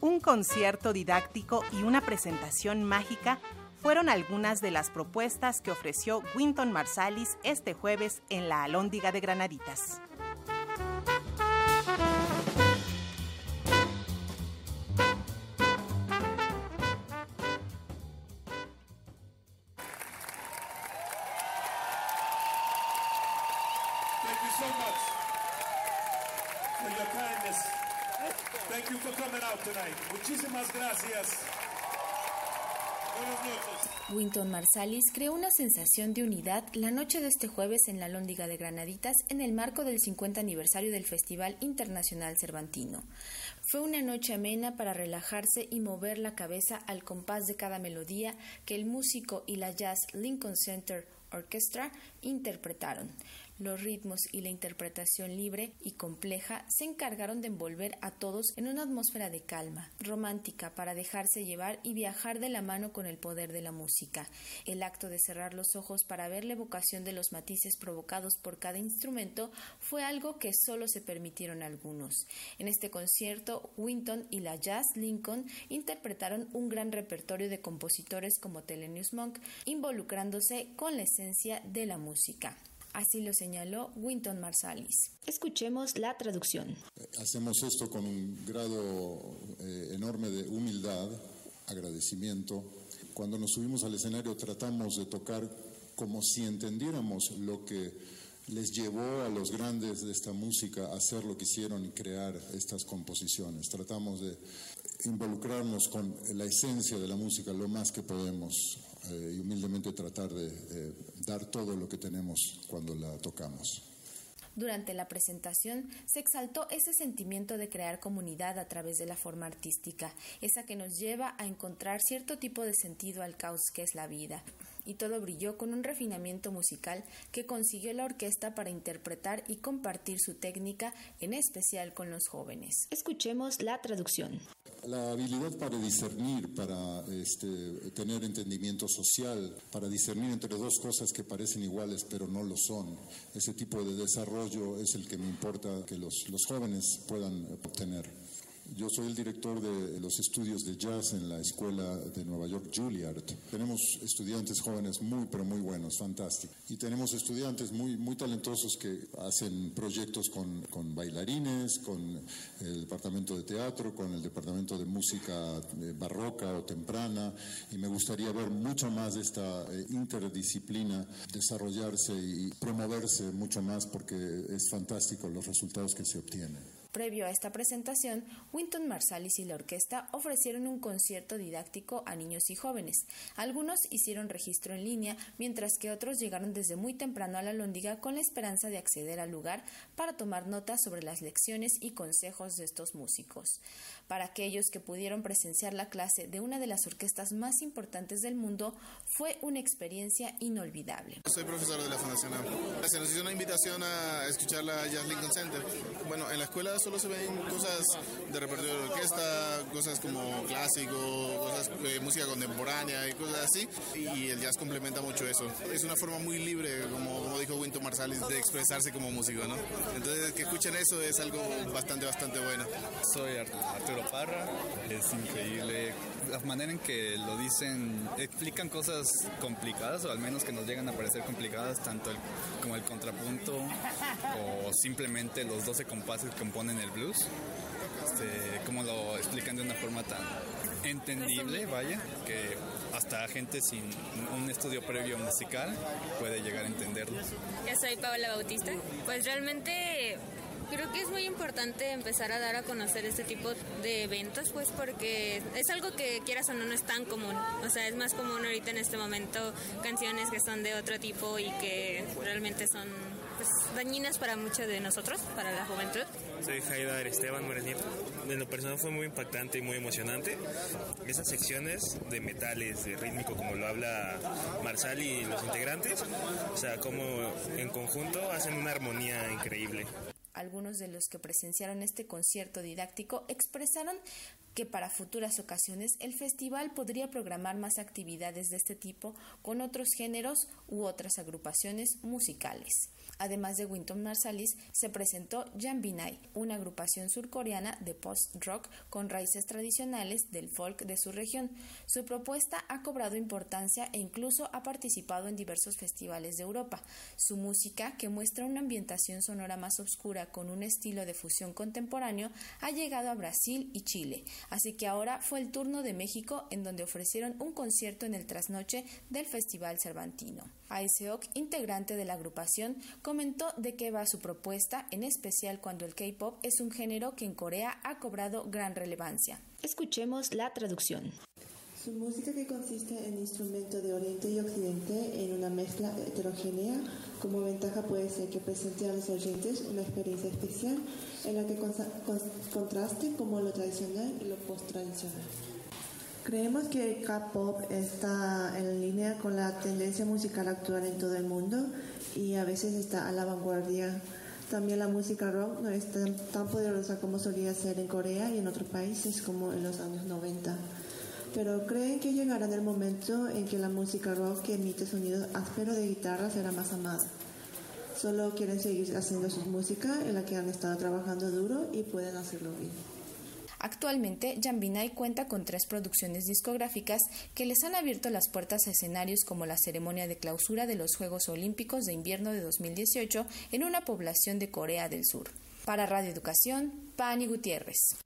Un concierto didáctico y una presentación mágica fueron algunas de las propuestas que ofreció Winton Marsalis este jueves en la Alhóndiga de Granaditas. Thank you for coming. Muchísimas gracias. Buenas noches. Winton Marsalis creó una sensación de unidad la noche de este jueves en la Lóndiga de Granaditas en el marco del 50 aniversario del Festival Internacional Cervantino. Fue una noche amena para relajarse y mover la cabeza al compás de cada melodía que el músico y la Jazz Lincoln Center Orchestra interpretaron. Los ritmos y la interpretación libre y compleja se encargaron de envolver a todos en una atmósfera de calma, romántica, para dejarse llevar y viajar de la mano con el poder de la música. El acto de cerrar los ojos para ver la evocación de los matices provocados por cada instrumento fue algo que solo se permitieron algunos. En este concierto, Winton y la Jazz Lincoln interpretaron un gran repertorio de compositores como Thelonious Monk, involucrándose con la esencia de la música. Así lo señaló Winton Marsalis. Escuchemos la traducción. Hacemos esto con un grado eh, enorme de humildad, agradecimiento. Cuando nos subimos al escenario tratamos de tocar como si entendiéramos lo que les llevó a los grandes de esta música a hacer lo que hicieron y crear estas composiciones. Tratamos de involucrarnos con la esencia de la música lo más que podemos eh, y humildemente tratar de eh, dar todo lo que tenemos cuando la tocamos. Durante la presentación se exaltó ese sentimiento de crear comunidad a través de la forma artística, esa que nos lleva a encontrar cierto tipo de sentido al caos que es la vida. Y todo brilló con un refinamiento musical que consiguió la orquesta para interpretar y compartir su técnica, en especial con los jóvenes. Escuchemos la traducción. La habilidad para discernir, para este, tener entendimiento social, para discernir entre dos cosas que parecen iguales pero no lo son. Ese tipo de desarrollo es el que me importa que los, los jóvenes puedan obtener. Yo soy el director de los estudios de jazz en la escuela de Nueva York, Juilliard. Tenemos estudiantes jóvenes muy, pero muy buenos, fantásticos. Y tenemos estudiantes muy, muy talentosos que hacen proyectos con, con bailarines, con el departamento de teatro, con el departamento de música eh, barroca o temprana. Y me gustaría ver mucho más de esta eh, interdisciplina desarrollarse y promoverse mucho más porque es fantástico los resultados que se obtienen. Previo a esta presentación, Winton Marsalis y la orquesta ofrecieron un concierto didáctico a niños y jóvenes. Algunos hicieron registro en línea, mientras que otros llegaron desde muy temprano a la Lóndiga con la esperanza de acceder al lugar para tomar notas sobre las lecciones y consejos de estos músicos. Para aquellos que pudieron presenciar la clase de una de las orquestas más importantes del mundo, fue una experiencia inolvidable. Soy profesor de la Fundación. Se nos hizo una invitación a escuchar la Jazz Lincoln Center. Bueno, en la escuela solo se ven cosas de repertorio de orquesta, cosas como clásico, cosas de música contemporánea y cosas así. Y el jazz complementa mucho eso. Es una forma muy libre, como, como dijo Winton Marsalis, de expresarse como músico, ¿no? Entonces, que escuchen eso es algo bastante, bastante bueno. Soy Arturo Parra, es increíble la manera en que lo dicen, explican cosas complicadas o al menos que nos llegan a parecer complicadas, tanto el, como el contrapunto o simplemente los 12 compases que componen el blues, este, como lo explican de una forma tan entendible, vaya, que hasta gente sin un estudio previo musical puede llegar a entenderlo. Yo soy Paola Bautista. Pues realmente creo que es muy importante empezar a dar a conocer este tipo de eventos, pues porque es algo que quieras o no no es tan común. O sea, es más común ahorita en este momento canciones que son de otro tipo y que realmente son pues, dañinas para muchos de nosotros, para la juventud. Soy Jaida Esteban Mores Nieto. En lo personal fue muy impactante y muy emocionante. Esas secciones de metales, de rítmico, como lo habla Marsal y los integrantes, o sea, como en conjunto hacen una armonía increíble. Algunos de los que presenciaron este concierto didáctico expresaron que para futuras ocasiones el festival podría programar más actividades de este tipo con otros géneros u otras agrupaciones musicales. Además de Winton Marsalis, se presentó Jan Binay, una agrupación surcoreana de post-rock con raíces tradicionales del folk de su región. Su propuesta ha cobrado importancia e incluso ha participado en diversos festivales de Europa. Su música, que muestra una ambientación sonora más oscura con un estilo de fusión contemporáneo, ha llegado a Brasil y Chile. Así que ahora fue el turno de México en donde ofrecieron un concierto en el trasnoche del Festival Cervantino. Aiseok, integrante de la agrupación, comentó de qué va su propuesta, en especial cuando el K-pop es un género que en Corea ha cobrado gran relevancia. Escuchemos la traducción. Su música que consiste en instrumentos de Oriente y Occidente en una mezcla heterogénea, como ventaja puede ser que presente a los oyentes una experiencia especial en la que contraste como lo tradicional y lo post-tradicional. Creemos que el K-pop está en línea con la tendencia musical actual en todo el mundo y a veces está a la vanguardia. También la música rock no es tan, tan poderosa como solía ser en Corea y en otros países como en los años 90. Pero creen que llegará el momento en que la música rock que emite sonidos ásperos de guitarra será más amada. Solo quieren seguir haciendo su música en la que han estado trabajando duro y pueden hacerlo bien. Actualmente, Jambinay cuenta con tres producciones discográficas que les han abierto las puertas a escenarios como la ceremonia de clausura de los Juegos Olímpicos de Invierno de 2018 en una población de Corea del Sur. Para Radio Educación, Pani Gutiérrez.